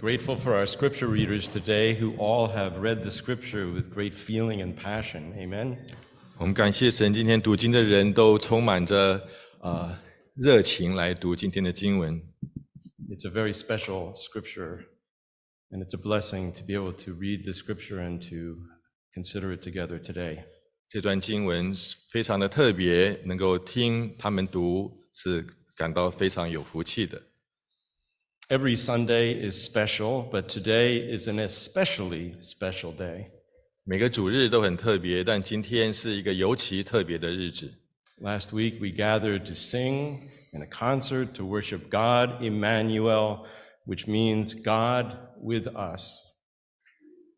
grateful for our scripture readers today who all have read the scripture with great feeling and passion. Amen. 我们感谢神，今天读经的人都充满着呃热情来读今天的经文。 It's a very special scripture, and it's a blessing to be able to read the scripture and to consider it together today. 这段经文是非常的特别，能够听他们读是感到非常有福气的。 Every Sunday is special, but today is an especially special day. 每个主日都很特别，但今天是一个尤其特别的日子。 Last week we gathered to sing in a concert to worship God, Emmanuel, which means God with us.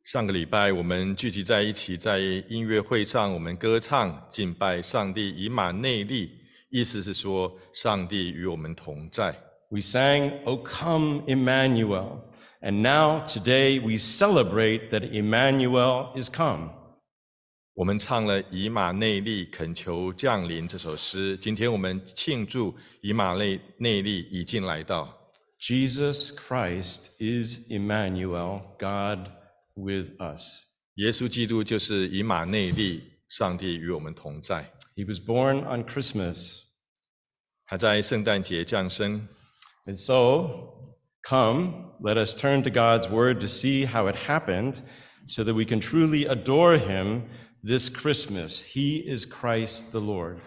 上个礼拜我们聚集在一起，在音乐会上，我们歌唱敬拜上帝，以马内利，意思是说上帝与我们同在。 We sang, O come, Emmanuel. And now, today, we celebrate that Emmanuel is come. 我们唱了以马内利恳求降临这首诗。今天我们庆祝以马内内利已经来到。 Jesus Christ is Emmanuel, God with us. 耶稣基督就是以马内利，上帝与我们同在。 He was born on Christmas. 他在圣诞节降生。 And so, come, let us turn to God's word to see how it happened so that we can truly adore him this Christmas. He is Christ the Lord.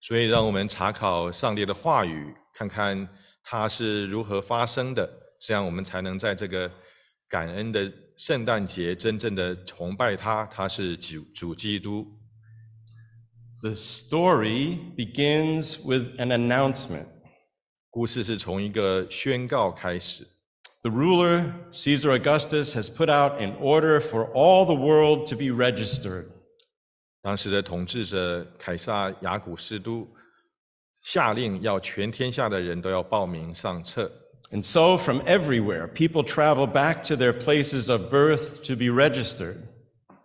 所以，让我们查考上帝的话语，看看它是如何发生的，这样我们才能在这个感恩的圣诞节真正的崇拜他。他是主主基督。 The story begins with an announcement. 故事是从一个宣告开始。 The ruler, Caesar Augustus, has put out an order for all the world to be registered. 当时的统治者凯撒雅古斯都下令要全天下的人都要报名上册， And so, from everywhere, people travel back to their places of birth to be registered.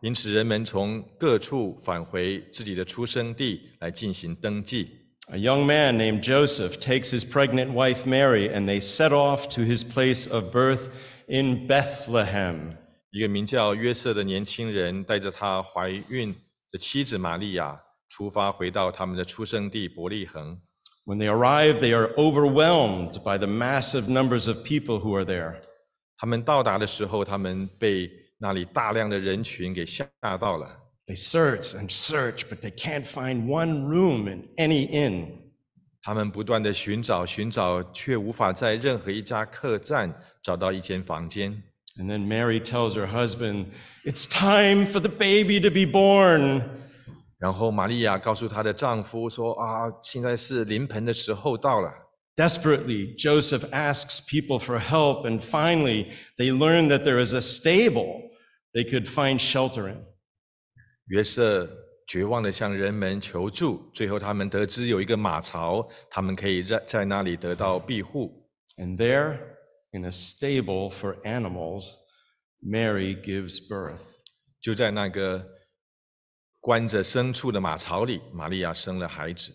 因此人们从各处返回自己的出生地来进行登记。 A young man named Joseph takes his pregnant wife Mary and they set off to his place of birth in Bethlehem. 一个名叫约瑟的年轻人带着他怀孕的妻子玛利亚出发，回到他们的出生地伯利恒。 When they arrive, they are overwhelmed by the massive numbers of people who are there. 他们到达的时候，他们被那里大量的人群给吓到了。 They search and search, but they can't find one room in any inn. 他们不断的寻找寻找，却无法在任何一家客栈找到一间房间。 And then Mary tells her husband, It's time for the baby to be born. 然后玛利亚告诉她的丈夫说：“啊，现在是临盆的时候到了。” Desperately, Joseph asks people for help, and finally, they learn that there is a stable they could find shelter in. 约瑟绝望地向人们求助，最后他们得知有一个马槽，他们可以在在那里得到庇护。And there, in a stable for animals, Mary gives birth. 就在那个关着牲畜的马槽里，玛利亚生了孩子。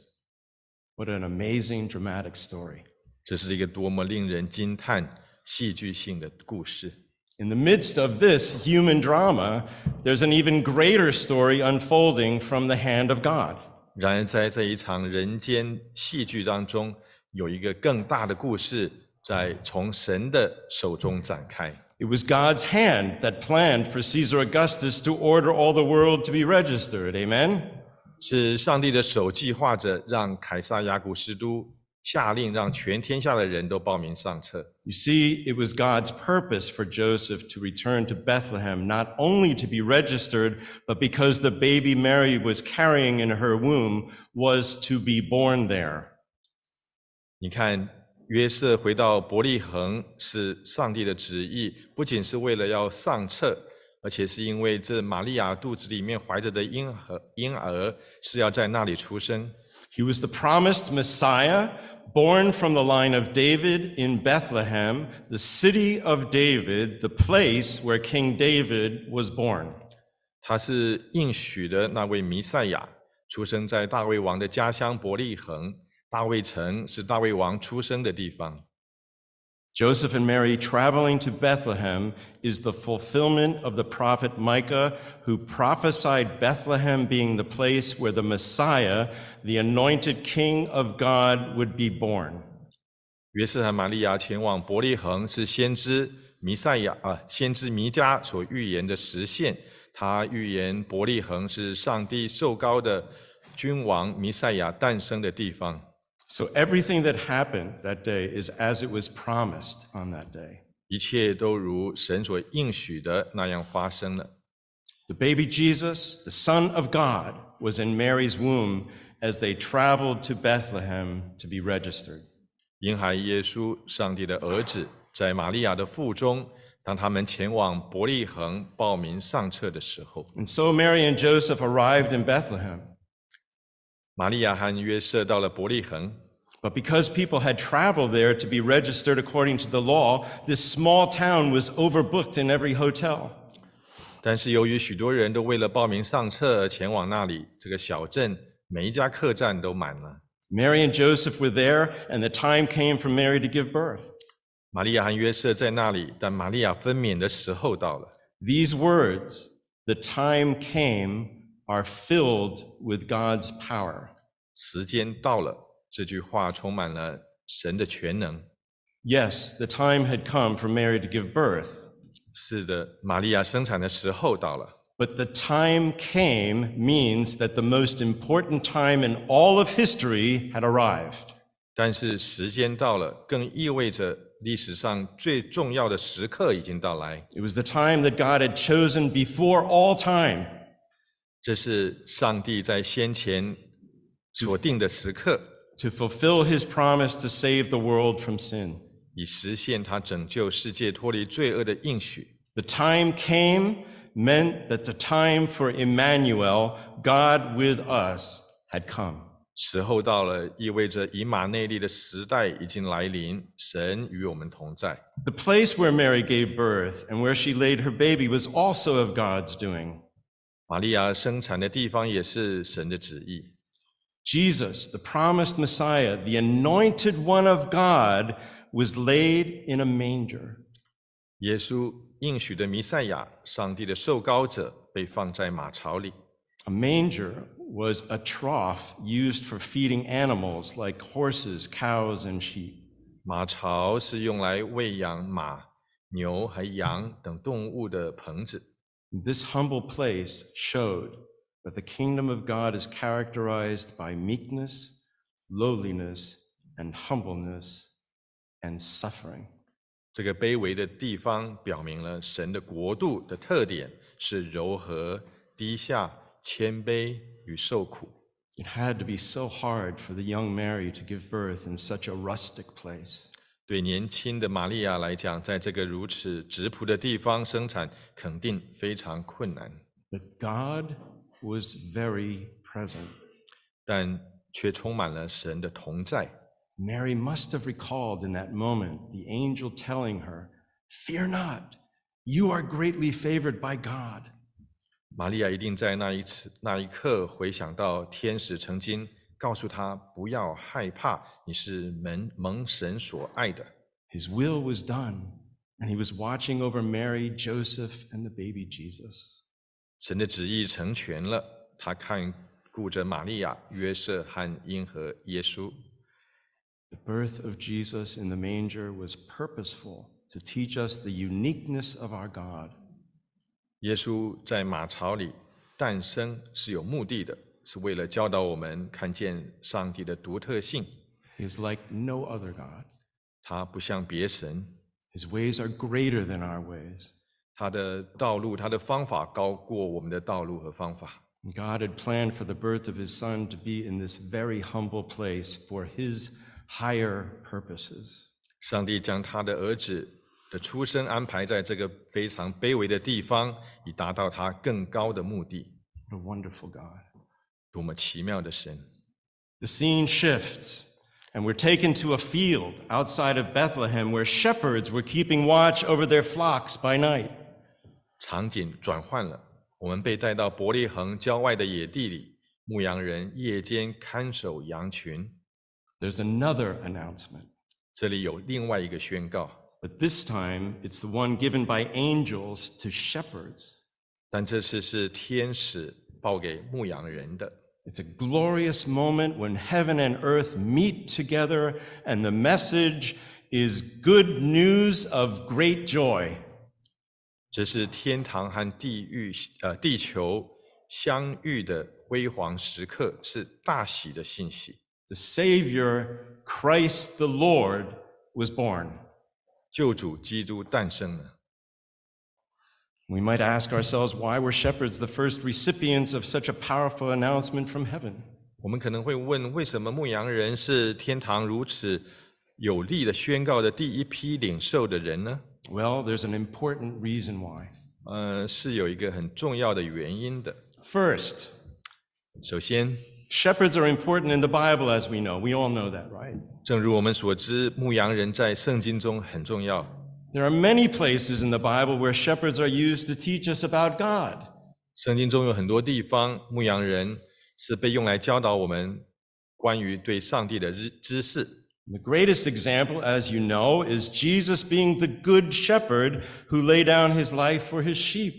What an amazing, dramatic story. 这是一个多么令人惊叹、戏剧性的故事。In the midst of this human drama, there's an even greater story unfolding from the hand of God. 然而，在这一场人间戏剧当中，有一个更大的故事在从神的手中展开。 It was God's hand that planned for Caesar Augustus to order all the world to be registered. Amen? 是上帝的手计划着，让凯撒雅古斯都 下令让全天下的人都报名上册。You see, it was God's purpose for Joseph to return to Bethlehem, not only to be registered, but because the baby Mary was carrying in her womb was to be born there. 你看，约瑟回到伯利恒是上帝的旨意，不仅是为了要上册，而且是因为这玛利亚肚子里面怀着的婴儿婴儿是要在那里出生。He was the promised Messiah, born from the line of David in Bethlehem, the city of David, the place where King David was born. 他是应许的那位弥赛亚，出生在大卫王的家乡伯利恒。大卫城是大卫王出生的地方。 Joseph and Mary traveling to Bethlehem is the fulfillment of the prophet Micah, who prophesied Bethlehem being the place where the Messiah, the anointed King of God, would be born. 约瑟和玛利亚前往伯利恒，是先知弥赛亚啊，先知弥迦所预言的实现。他预言伯利恒是上帝受膏的君王弥赛亚诞生的地方。So everything that happened that day is as it was promised on that day. 一切都如神所应许的那样发生了。 The baby Jesus, the Son of God, was in Mary's womb as they traveled to Bethlehem to be registered. 婴孩耶稣，上帝的儿子，在玛利亚的腹中，当他们前往伯利恒报名上册的时候， And so Mary and Joseph arrived in Bethlehem. 玛利亚和约瑟到了伯利恒。 But because people had traveled there to be registered according to the law, this small town was overbooked in every hotel. 但是由于许多人都为了报名上册而前往那里，这个小镇每一家客栈都满了。 Mary and Joseph were there, and the time came for Mary to give birth. 玛利亚和约瑟在那里，但玛利亚分娩的时候到了。 These words, the time came, are filled with God's power. 时间到了，这句话充满了神的全能。 Yes, the time had come for Mary to give birth, 是的，玛利亚生产的时候到了。 but the time came means that the most important time in all of history had arrived. 但是时间到了，更意味着历史上最重要的时刻已经到来。 It was the time that God had chosen before all time. 这是上帝在先前所定的时刻， to fulfill his promise to save the world from sin. 以实现他拯救世界脱离罪恶的应许。 The time came meant that the time for Emmanuel, God with us, had come. 时候到了，意味着以马内利的时代已经来临，神与我们同在。 The place where Mary gave birth and where she laid her baby was also of God's doing. 玛利亚生产的地方也是神的旨意。 Jesus, the promised Messiah, the anointed one of God, was laid in a manger. 耶稣应许的弥赛亚，上帝的受膏者，被放在马槽里。 A manger was a trough used for feeding animals like horses, cows, and sheep. 马槽是用来喂养马、牛和羊等动物的棚子。 This humble place showed that the kingdom of God is characterized by meekness, lowliness, and humbleness and suffering. 这个卑微的地方表明了神的国度的特点是柔和、低下、谦卑与受苦。 It had to be so hard for the young Mary to give birth in such a rustic place. 对年轻的玛利亚来讲，在这个如此质朴的地方生产，肯定非常困难， But God was very present. 但却充满了神的同在。 Mary must have recalled in that moment the angel telling her, Fear not, you are greatly favored by God. 玛利亚一定在那一次那一刻回想到天使曾经 告诉她不要害怕，你是蒙蒙神所爱的。 His will was done, and he was watching over Mary, Joseph, and the baby Jesus. 神的旨意成全了，他看顾着玛利亚、约瑟和婴和耶稣。 The birth of Jesus in the manger was purposeful to teach us the uniqueness of our God. 耶稣在马槽里诞生是有目的的， 是为了教导我们看见上帝的独特性。 He is like no other God. 他不像别神， His ways are greater than our ways. 他的道路、他的方法高过我们的道路和方法。 God had planned for the birth of his son to be in this very humble place for his higher purposes. 上帝将他的儿子的出生安排在这个非常卑微的地方，以达到他更高的目的。 What a wonderful God. 多么奇妙的神！ The scene shifts, and we're taken to a field outside of Bethlehem where shepherds were keeping watch over their flocks by night. 场景转换了，我们被带到伯利恒郊外的野地里，牧羊人夜间看守羊群。 There's another announcement. 这里有另外一个宣告： but this time it's the one given by angels to shepherds. 但这次是天使报给牧羊人的。 It's a glorious moment when heaven and earth meet together, and the message is good news of great joy. 这是天堂和地狱呃地球相遇的辉煌时刻，是大喜的信息。 The Savior, Christ the Lord, was born. 救主基督诞生了。 We might ask ourselves why were shepherds the first recipients of such a powerful announcement from heaven? 我们可能会问，为什么牧羊人是天堂如此有力的宣告的第一批领受的人呢？ Well, there's an important reason why. 呃，是有一个很重要的原因的。 First, 首先， shepherds are important in the Bible, as we know. We all know that, right? 正如我们所知，牧羊人在圣经中很重要。 There are many places in the Bible where shepherds are used to teach us about God. 圣经中有很多地方，牧羊人是被用来教导我们关于对上帝的知知识。 The greatest example, as you know, is Jesus being the good shepherd who lay down his life for his sheep.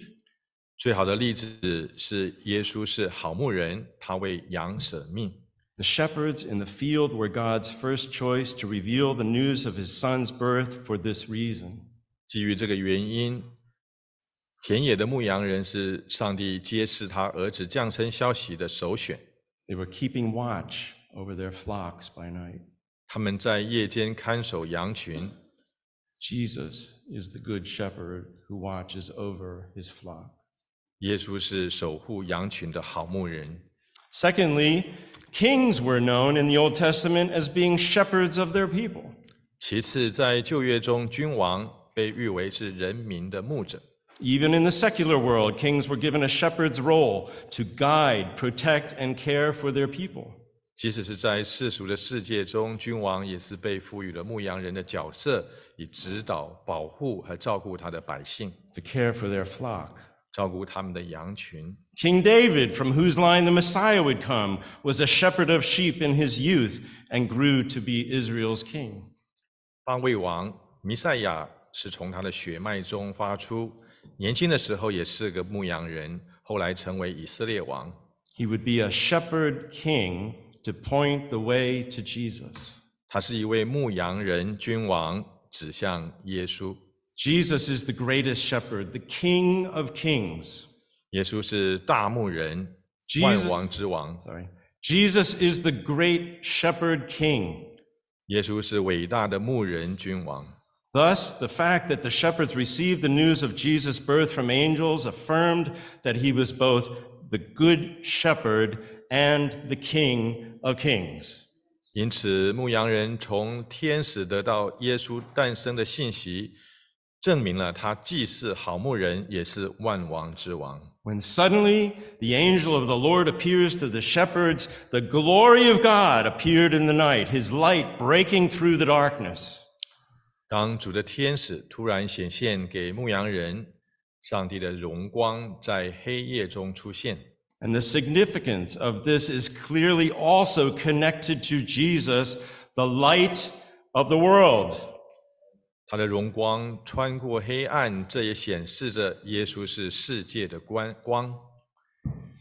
最好的例子是耶稣是好牧人，他为羊舍命。 The shepherds in the field were God's first choice to reveal the news of his son's birth for this reason. 基于这个原因，田野的牧羊人是上帝揭示他儿子降生消息的首选。They were keeping watch over their flocks by night. 他们在夜间看守羊群。Jesus is the good shepherd who watches over his flock. 耶稣是守护羊群的好牧人。Secondly, kings were known in the Old Testament as being shepherds of their people. 其次，在旧约中，君王被誉为是人民的牧者。 Even in the secular world, kings were given a shepherd's role to guide, protect, and care for their people. 即使是在世俗的世界中，君王也是被赋予了牧羊人的角色，以指导、保护和照顾他的百姓， to care for their flock. 照顾他们的羊群。 King David, from whose line the Messiah would come, was a shepherd of sheep in his youth and grew to be Israel's king. 大卫王弥赛亚 是从他的血脉中发出，年轻的时候也是个牧羊人，后来成为以色列王。 He would be a shepherd king to point the way to Jesus. 他是一位牧羊人君王，指向耶稣。 Jesus is the greatest shepherd, the king of kings. 耶稣是大牧人， Jesus- 万王之王。 Sorry. Jesus is the great shepherd king. 耶稣是伟大的牧人君王。 Thus, the fact that the shepherds received the news of Jesus' birth from angels affirmed that he was both the good shepherd and the king of kings. 因此，牧羊人从天使得到耶稣诞生的信息，证明了他既是好牧人，也是万王之王。 When suddenly the angel of the Lord appears to the shepherds, the glory of God appeared in the night, his light breaking through the darkness. 当主的天使突然显现给牧羊人，上帝的荣光在黑夜中出现。 And the significance of this is clearly also connected to Jesus, the light of the world. 他的荣光穿过黑暗，这也显示着耶稣是世界的光光。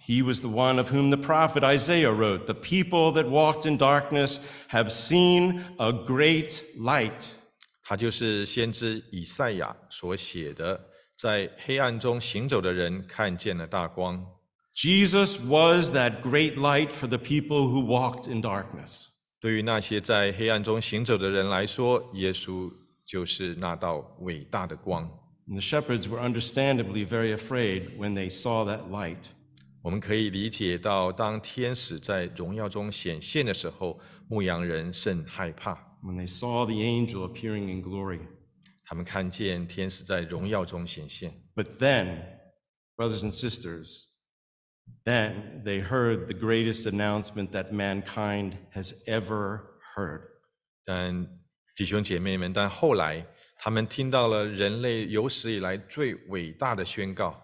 He was the one of whom the prophet Isaiah wrote, The people that walked in darkness have seen a great light. 他就是先知以赛亚所写的，在黑暗中行走的人看见了大光。Jesus was that great light for the people who walked in darkness. 对于那些在黑暗中行走的人来说，耶稣就是那道伟大的光。The shepherds were understandably very afraid when they saw that light. 我们可以理解到，当天使在荣耀中显现的时候，牧羊人甚害怕。When they saw the angel appearing in glory. 他们看见天使在荣耀中显现， But then, brothers and sisters, then they heard the greatest announcement that mankind has ever heard. 但弟兄姐妹们，但后来他们听到了人类有史以来最伟大的宣告：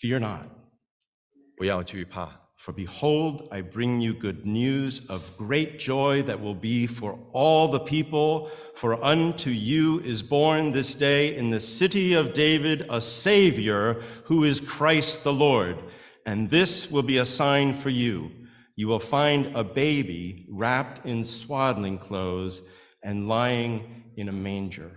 Fear not. 不要惧怕， For behold, I bring you good news of great joy that will be for all the people. For unto you is born this day in the city of David a Savior who is Christ the Lord. And this will be a sign for you. You will find a baby wrapped in swaddling clothes and lying in a manger.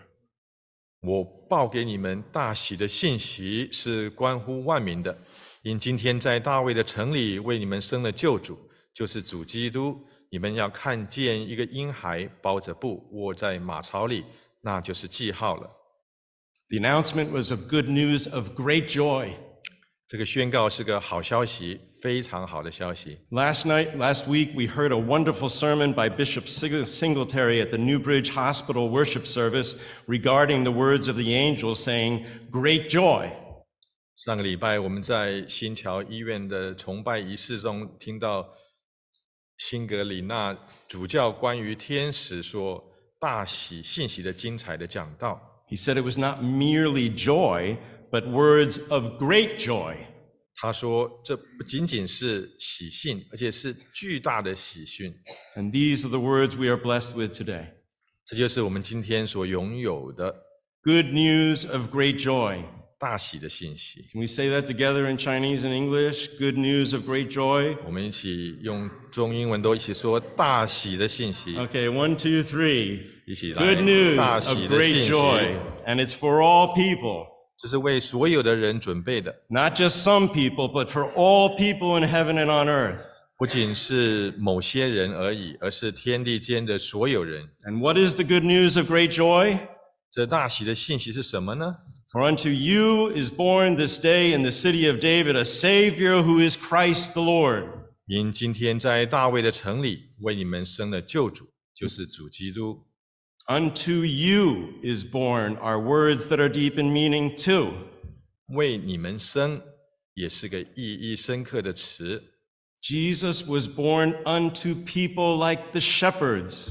我报给你们大喜的信息是关乎万民的， 因今天在大卫的城里为你们生了救主，就是主基督。你们要看见一个婴孩包着布卧在马槽里，那就是记号了。 The announcement was of good news of great joy. 这个宣告是个好消息，非常好的消息。 Last night, last week, we heard a wonderful sermon by Bishop Sig- Singletary at the Newbridge Hospital worship service regarding the words of the angel saying, Great joy. 上个礼拜我们在新桥医院的崇拜仪式中听到辛格里纳主教关于天使说大喜信息的精彩的讲道。He said it was not merely joy, but words of great joy. 他说：“这不仅仅是喜讯，而且是巨大的喜讯。And these are the words we are blessed with today. 这就是我们今天所拥有的 Good news of great joy. 大喜的信息。 Can we say that together in Chinese and English? Good news of great joy. 我们一起用中英文都一起说大喜的信息， Okay, one, two, three. 一起来 Good news 大 of 喜的 great 信息。 joy. And it's for all people. 这是为所有的人准备的， Not just some people, but for all people in heaven and on earth. 不仅是某些人而已，而是天地间的所有人。 And what is the good news of great joy? 这大喜的信息是什么呢？ For unto you is born this day in the city of David a Savior who is Christ the Lord. 因今天在大卫的城里为你们生了救主，就是主基督。 Unto you is born are words that are deep in meaning too. 为你们生也是个意义深刻的词。 Jesus was born unto people like the shepherds.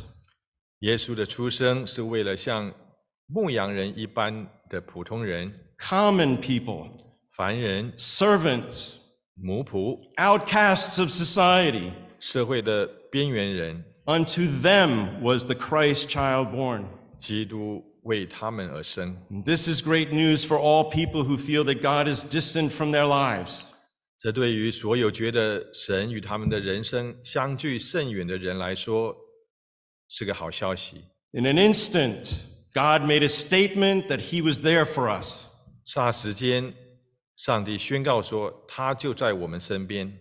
耶稣的出生是为了像牧羊人一般 的普通人、 common people, 凡人、 servants, 奴仆、 outcasts of society. 社会的边缘人， Unto them was the Christ child born. 基督为他们而生。 And This is great news for all people who feel that God is distant from their lives. 这对于所有觉得神与他们的人生相距甚远的人来说，是个好消息。 In an instant, God made a statement that He was there for us. 霎时间，上帝宣告说，他就在我们身边。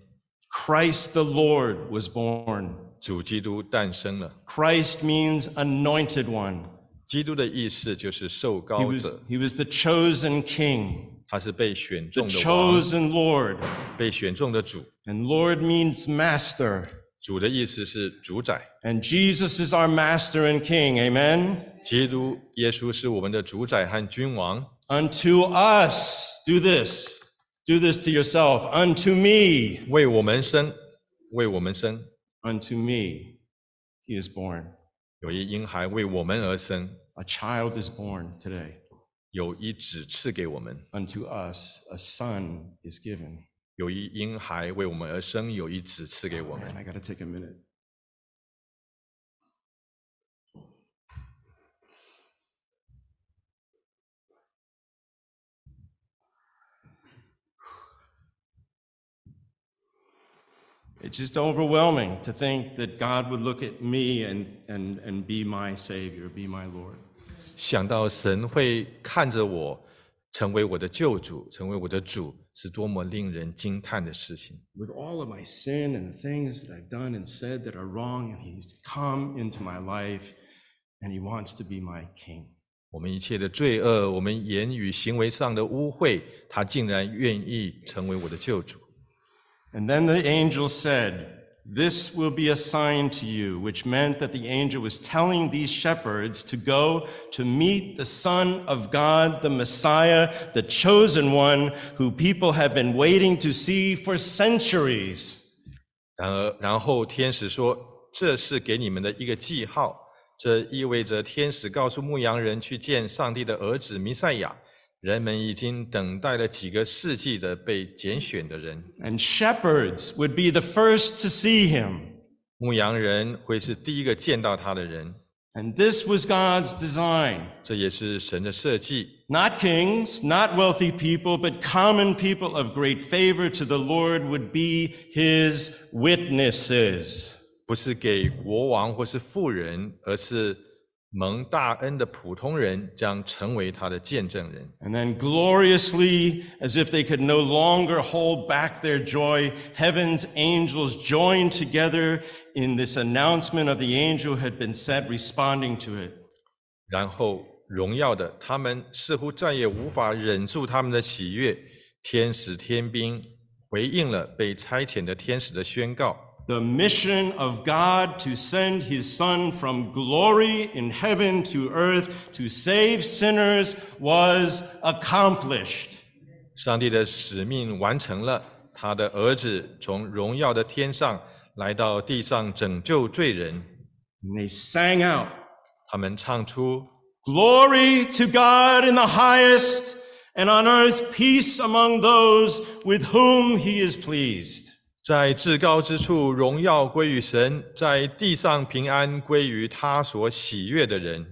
Christ the Lord was born. 主基督诞生了。 Christ means anointed one. 基督的意思就是受 He 高 was, 者， he was the chosen king, 他是被选 the 中的王， chosen Lord. 被选中的主。 And Lord means master. 主的意思是主宰， And Jesus is our master and king. Amen. 基督耶稣是我们的主宰和君王。 Unto us, do this. Do this to yourself. Unto me, 为我们生，为我们生， unto me, he is born. 有一婴孩为我们而生， A child is born today. 有一子赐给我们， Unto us, a son is given. 有一婴孩为我们而生，有一子赐给我们。I got to take a minute. It's just overwhelming to think that God would look at me and, and, and be my Savior, be my Lord. 想到神会看着我，成为我的救主，成为我的主，是多么令人惊叹的事情。With all of my sin and the things that I've done and said that are wrong, and He's come into my life and He wants to be my King. 我们一切的罪恶，我们言语行为上的污秽，他竟然愿意成为我的救主。And then the angel said, This will be a sign to you, which meant that the angel was telling these shepherds to go to meet the Son of God, the Messiah, the chosen one, who people have been waiting to see for centuries. 然而，然后天使说：“这是给你们的一个记号，这意味着天使告诉牧羊人去见上帝的儿子弥赛亚， 人们已经等待了几个世纪的被拣选的人。 And shepherds would be the first to see him. 牧羊人会是第一个见到他的人， And this was God's design. 这也是神的设计。 Not kings, not wealthy people, but common people of great favor to the Lord would be his witnesses. 不是给国王或是富人，而是 蒙大恩的普通人将成为他的见证人。And then gloriously, as if they could no longer hold back their joy, heaven's angels joined together in this announcement of the angel had been sent responding to it. 然后荣耀的，他们似乎再也无法忍住他们的喜悦。天使天兵回应了被差遣的天使的宣告。The mission of God to send his son from glory in heaven to earth to save sinners was accomplished. 上帝的使命完成了，他的儿子从荣耀的天上来到地上拯救罪人。 And they sang out, 他们唱出 Glory to God in the highest, and on earth peace among those with whom he is pleased. 在至高之处荣耀归于神，在地上平安归于他所喜悦的人。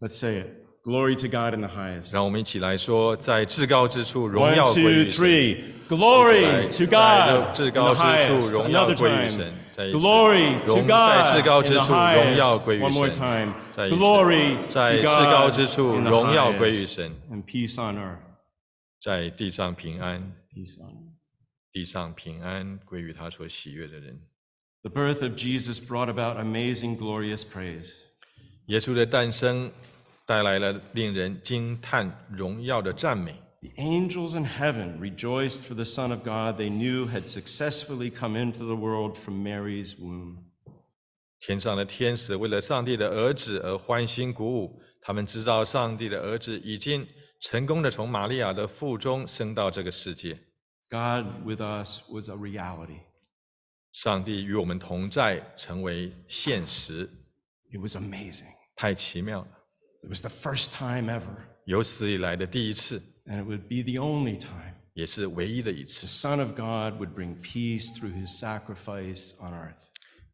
Let's say it. Glory to God in the highest. 让我们一起来说，在至高之处荣耀 One, 归 two, 于神。 three. Glory to 在 God 至 in the 高之 highest. 处荣耀 Another 归于 time. 神。再一次 Glory to 荣在至 God 高 in 之 the 处荣耀 highest. 归于 One more 神。 time. 再一次 Glory 在 to 至高 God 之处 in the 荣耀归于 highest. 神， And peace on earth. 在地上平安， Peace on earth. 地上平安归于他所喜悦的人。The birth of Jesus brought about amazing, glorious praise. 耶稣的诞生带来了令人惊叹荣耀的赞美。The angels in heaven rejoiced for the Son of God they knew had successfully come into the world from Mary's womb. 天上的天使为了上帝的儿子而欢欣鼓舞，他们知道上帝的儿子已经成功的从玛利亚的腹中生到这个世界。God with us was a reality. 上帝与我们同在，成为现实， It was amazing. 太奇妙了！ It was the first time ever, 有史以来的第一次， and it would be the only time 也是唯一的一 the 次。 Son of God would bring peace through his sacrifice on earth.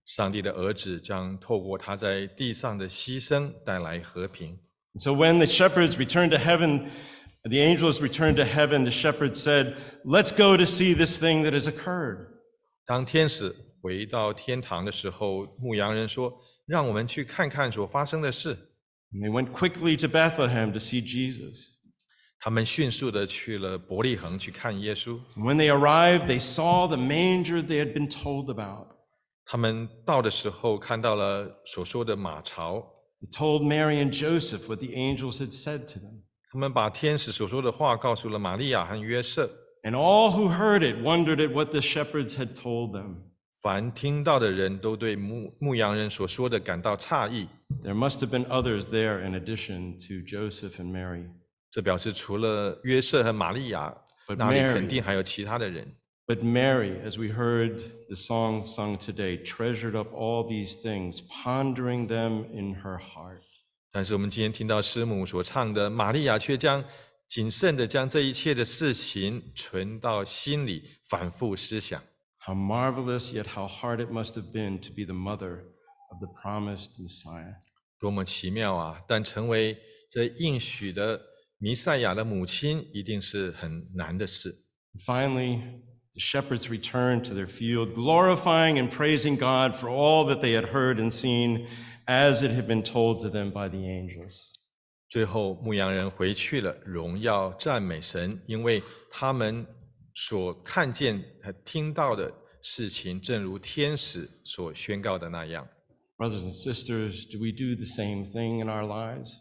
上帝的儿子将透过他在地上的牺牲带来和平。 And so when the shepherds returned to heaven, the angels returned to heaven, the shepherds said, Let's go to see this thing that has occurred. 当天使回到天堂的时候，牧羊人说：“让我们去看看所发生的事。 And they went quickly to Bethlehem to see Jesus. ”他们迅速的去了伯利恒去看耶稣。 And when they arrived, they saw the manger they had been told about. 他们到的时候看到了所说的马槽， They told Mary and Joseph what the angels had said to them. 他们把天使所说的话告诉了玛利亚和约瑟。 And all who heard it wondered at what the shepherds had told them. 凡听到的人都对牧牧羊人所说的感到诧异。 There must have been others there in addition to Joseph and Mary. 这表示除了约瑟和玛利亚， But 那里 Mary- 肯定还有其他的人。 But Mary, as we heard the song sung today, treasured up all these things, pondering them in her heart. 但是我们今天听到师母所唱的，玛利亚却将谨慎的将这一切的事情存到心里，反复思想。How marvelous, yet how hard it must have been to be the mother of the promised Messiah. 多么奇妙啊！但成为这应许的弥赛亚的母亲，一定是很难的事。Finally, the shepherds returned to their field, glorifying and praising God for all that they had heard and seen as it had been told to them by the angels. 最后，牧羊人回去了，荣耀赞美神，因为他们所看见和听到的事情，正如天使所宣告的那样。 Brothers and sisters, do we do the same thing in our lives?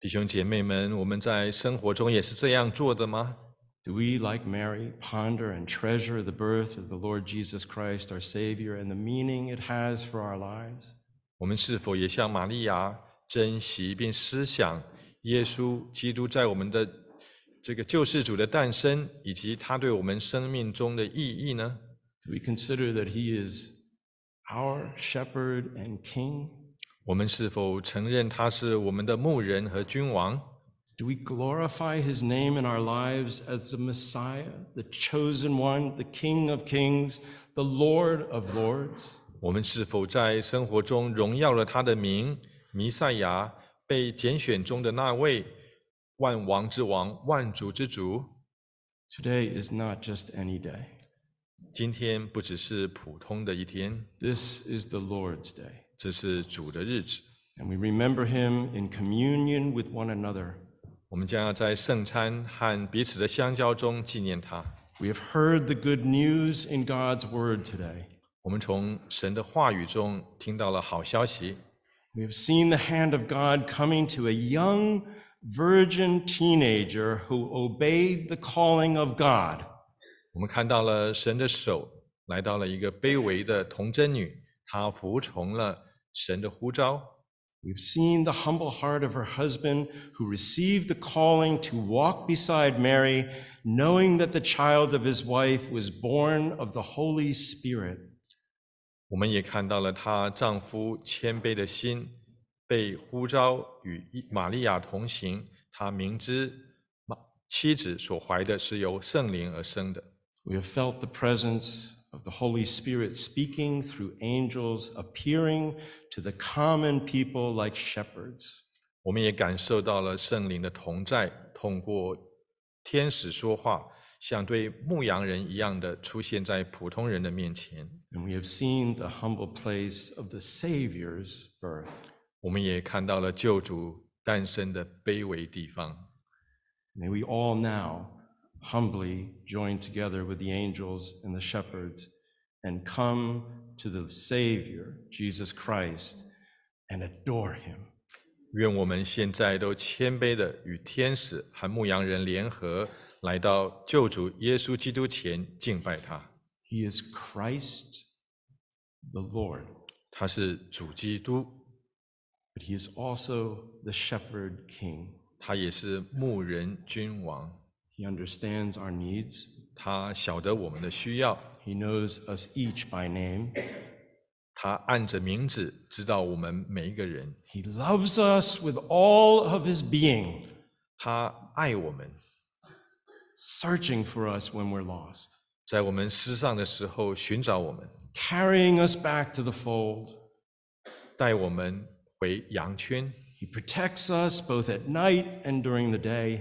弟兄姐妹们，我们在生活中也是这样做的吗？ Do we, like Mary, ponder and treasure the birth of the Lord Jesus Christ, our Savior, and the meaning it has for our lives? 我们是否也像玛利亚珍惜并思想耶稣基督在我们的这个救世主的诞生，以及他对我们生命中的意义呢？ Do we consider that He is our shepherd and king? 我们是否承认他是我们的牧人和君王？ Do we glorify his name in our lives as the Messiah, the chosen one, the King of kings, the Lord of lords? 我们是否在生活中荣耀了他的名，弥赛亚，被拣选中的那位万王之王、万主之主？ Today is not just any day. 今天不只是普通的一天， This is the Lord's day. 这是主的日子。 And we remember him in communion with one another. 我们将要在圣餐和彼此的相交中纪念他。 We have heard the good news in God's word today. 我们从神的话语中听到了好消息， We have seen the hand of God coming to a young virgin teenager who obeyed the calling of God. 我们看到了神的手来到了一个卑微的童贞女，她服从了神的呼召。 We've seen the humble heart of her husband who received the calling to walk beside Mary, knowing that the child of his wife was born of the Holy Spirit. 我们也看到了她丈夫谦卑的心，被呼召与玛利亚同行。她明知妻子所怀的是由圣灵而生的。We have felt the presence of the Holy Spirit speaking through angels, appearing to the common people like shepherds. 我们也感受到了圣灵的同在，通过天使说话，像对牧羊人一样的出现在普通人的面前。 And we have seen the humble place of the Savior's birth. 我们也看到了救主诞生的卑微地方。 May we all now humbly join together with the angels and the shepherds and come to the Savior, Jesus Christ, and adore him. 愿我们现在都谦卑的与天使和牧羊人联合， 来到救主耶稣基督前敬拜他。 He is Christ the Lord, 他是主基督， but he is also the shepherd king. 他也是牧人君王。 He understands our needs. 他晓得我们的需要， He knows us each by name. 他按着名字知道我们每一个人。 He loves us with all of his being, 他爱我们， searching for us when we're lost, 在我们失丧的时候寻找我们， carrying us back to the fold. 带我们回羊圈， He protects us both at night and during the day.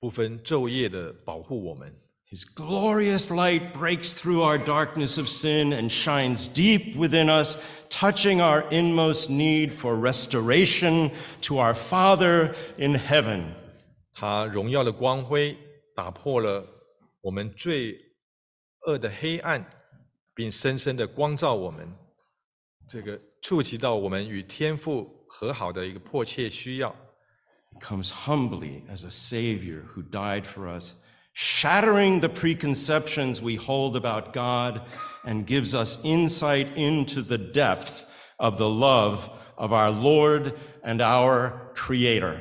不分昼夜的保护我们。 His glorious light breaks through our darkness of sin and shines deep within us, touching our inmost need for restoration to our Father in heaven. 他荣耀的光辉 打破了我们罪恶的黑暗，并深深的光照我们，这个触及到我们与天父和好的一个迫切需要。 He comes humbly as a Savior who died for us, shattering the preconceptions we hold about God and gives us insight into the depth of the love of our Lord and our Creator.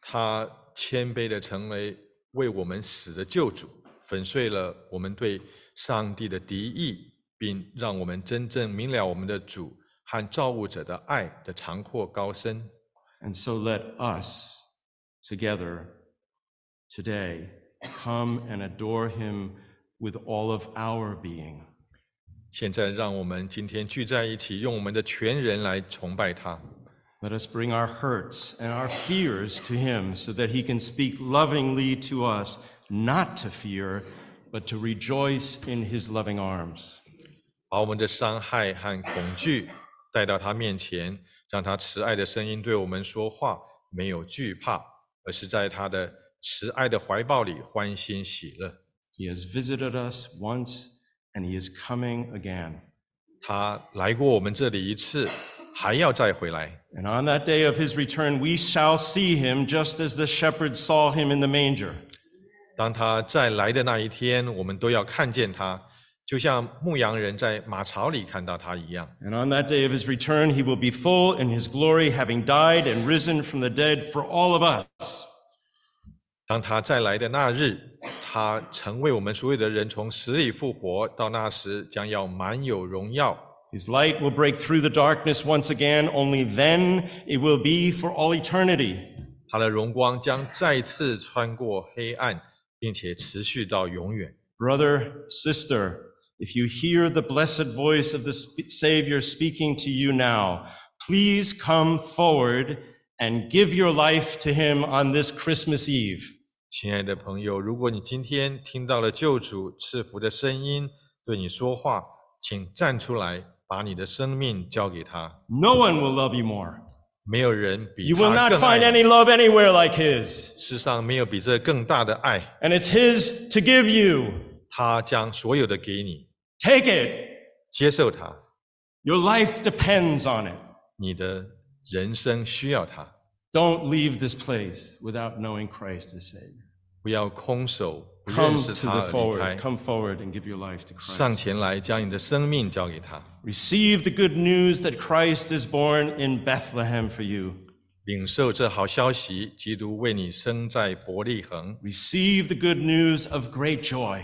他谦卑的成为 为我们死的救主，粉碎了我们对上帝的敌意，并让我们真正明了我们的主和造物者的爱的长阔高深。And so let us together today come and adore him with all of our being. 现在，让我们今天聚在一起，用我们的全人来崇拜他。Let us bring our hurts and our fears to him so that he can speak lovingly to us, not to fear, but to rejoice in his loving arms. 把我们的伤害和恐惧带到他面前，让他慈爱的声音对我们说话，没有惧怕，而是在他的慈爱的怀抱里欢欣喜乐。 He has visited us once and he is coming again. 他来过我们这里一次， 还要再回来。 And on that day of his return, we shall see him just as the shepherds saw him in the manger. 当他再来的那一天，我们都要看见他，就像牧羊人在马槽里看到他一样。 And on that day of his return, he will be full in his glory, having died and risen from the dead for all of us. 当他再来的那日，他曾为我们所有的人从死里复活，到那时将要满有荣耀。 His light will break through the darkness once again, only then it will be for all eternity. 他的荣光将再次穿过黑暗，并且持续到永远。 Brother, sister, if you hear the blessed voice of the sp- Savior speaking to you now, please come forward and give your life to him on this Christmas Eve. 亲爱的朋友，如果你今天听到了救主赐福的声音对你说话，请站出来， 把你的生命交给他。 No one will love you more. 没有人比 You will 他 not 更 find 爱你 any love anywhere like his. 世上没有比这更大的爱， And it's his to give you. 他将所有的给你， Take it. 接受它， Your life depends on it. 你的人生需要它， Don't leave this place without knowing Christ as Savior. 不要空手不 Come 认 to 识他 the 而离 forward. 开， Come forward and give your life to 上 Christ. 前来将你的生命交给他， Receive the good news that Christ is born in Bethlehem for you. 领受这好消息，基督为你生在伯利恒， Receive the good news of great joy.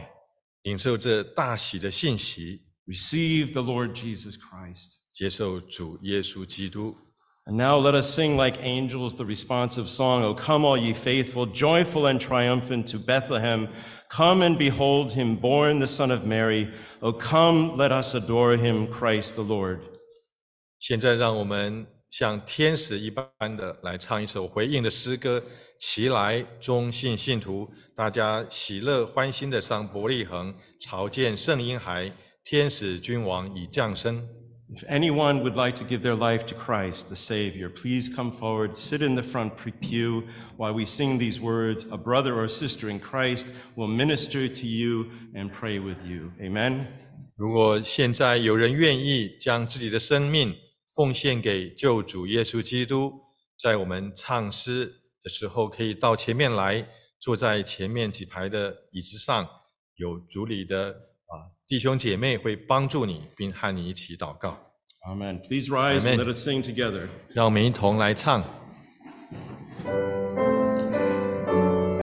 领受这大喜的信息， Receive the Lord Jesus Christ. 接受主耶稣基督。 And now let us sing like angels the responsive song, O come, all ye faithful, joyful and triumphant to Bethlehem. Come and behold him born, the Son of Mary. O come, let us adore him, Christ the Lord. 现在让我们像天使一般的来唱一首回应的诗歌。齐来，忠信信徒，大家喜乐欢欣的上伯利恒，朝见圣婴孩，天使君王已降生。 If anyone would like to give their life to Christ, the Savior, please come forward, sit in the front pew while we sing these words. A brother or sister in Christ will minister to you and pray with you. Amen. 如果现在有人愿意将自己的生命奉献给救主耶稣基督，在我们唱诗的时候，可以到前面来，坐在前面几排的椅子上，有主里的啊 弟兄姐妹会帮助你，并和你一起祷告。Amen. Please rise and let us sing together. 让我们一同来唱。